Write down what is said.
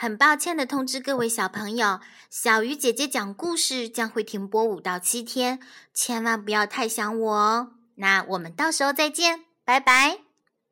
很抱歉的通知各位小朋友小鱼姐姐讲故事将会停播五到七天千万不要太想我哦。那我们到时候再见拜拜。